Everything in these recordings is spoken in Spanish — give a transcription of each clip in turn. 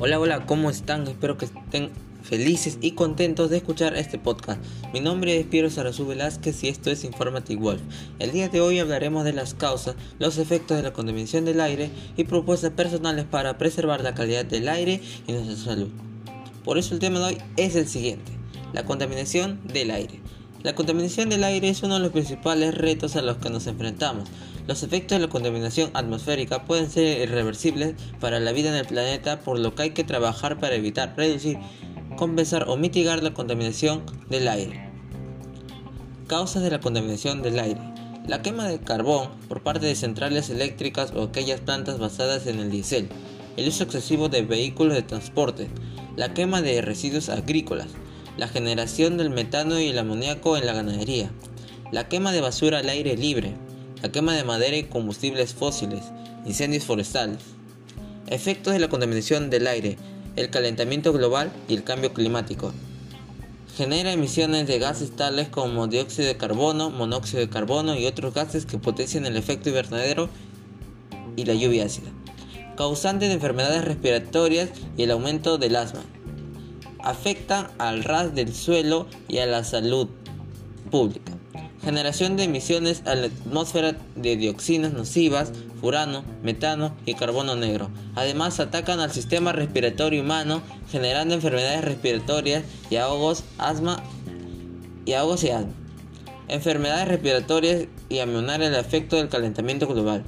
Hola, hola, ¿cómo están? Espero que estén felices y contentos de escuchar este podcast. Mi nombre es Piero Sarazú Velázquez y esto es Informative Wolf. El día de hoy hablaremos de las causas, los efectos de la contaminación del aire y propuestas personales para preservar la calidad del aire y nuestra salud. Por eso el tema de hoy es el siguiente, la contaminación del aire. La contaminación del aire es uno de los principales retos a los que nos enfrentamos. Los efectos de la contaminación atmosférica pueden ser irreversibles para la vida en el planeta, por lo que hay que trabajar para evitar, reducir, compensar o mitigar la contaminación del aire. Causas de la contaminación del aire. La quema de carbón por parte de centrales eléctricas o aquellas plantas basadas en el diésel. El uso excesivo de vehículos de transporte. La quema de residuos agrícolas la generación del metano y el amoníaco en la ganadería, la quema de basura al aire libre, la quema de madera y combustibles fósiles, incendios forestales, efectos de la contaminación del aire, el calentamiento global y el cambio climático. Genera emisiones de gases tales como dióxido de carbono, monóxido de carbono y otros gases que potencian el efecto invernadero y la lluvia ácida. Causante de enfermedades respiratorias y el aumento del asma afectan al ras del suelo y a la salud pública. Generación de emisiones a la atmósfera de dioxinas nocivas, furano, metano y carbono negro. Además atacan al sistema respiratorio humano, generando enfermedades respiratorias y ahogos, asma y asma. Enfermedades respiratorias y amenar el efecto del calentamiento global.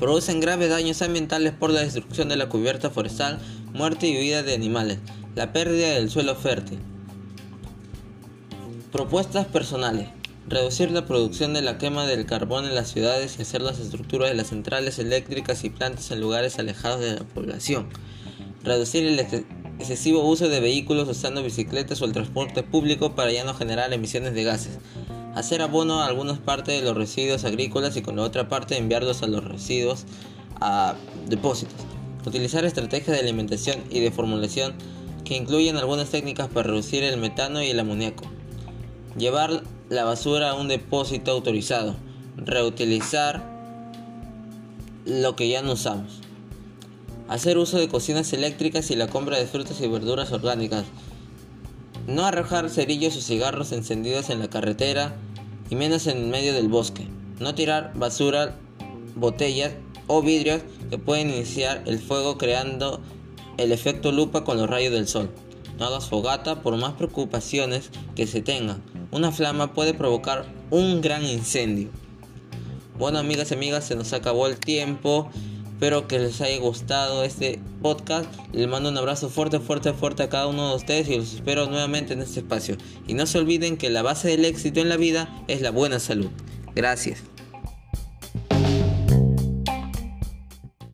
Producen graves daños ambientales por la destrucción de la cubierta forestal, muerte y huida de animales. La pérdida del suelo fértil. Propuestas personales. Reducir la producción de la quema del carbón en las ciudades y hacer las estructuras de las centrales eléctricas y plantas en lugares alejados de la población. Reducir el excesivo uso de vehículos usando bicicletas o el transporte público para ya no generar emisiones de gases. Hacer abono a algunas partes de los residuos agrícolas y con la otra parte enviarlos a los residuos a depósitos. Utilizar estrategias de alimentación y de formulación incluyen algunas técnicas para reducir el metano y el amoníaco. Llevar la basura a un depósito autorizado. Reutilizar lo que ya no usamos. Hacer uso de cocinas eléctricas y la compra de frutas y verduras orgánicas. No arrojar cerillos o cigarros encendidos en la carretera y menos en medio del bosque. No tirar basura, botellas o vidrios que pueden iniciar el fuego creando el efecto lupa con los rayos del sol. No hagas fogata por más preocupaciones que se tengan. Una flama puede provocar un gran incendio. Bueno amigas y amigas, se nos acabó el tiempo. Espero que les haya gustado este podcast. Les mando un abrazo fuerte, fuerte, fuerte a cada uno de ustedes y los espero nuevamente en este espacio. Y no se olviden que la base del éxito en la vida es la buena salud. Gracias.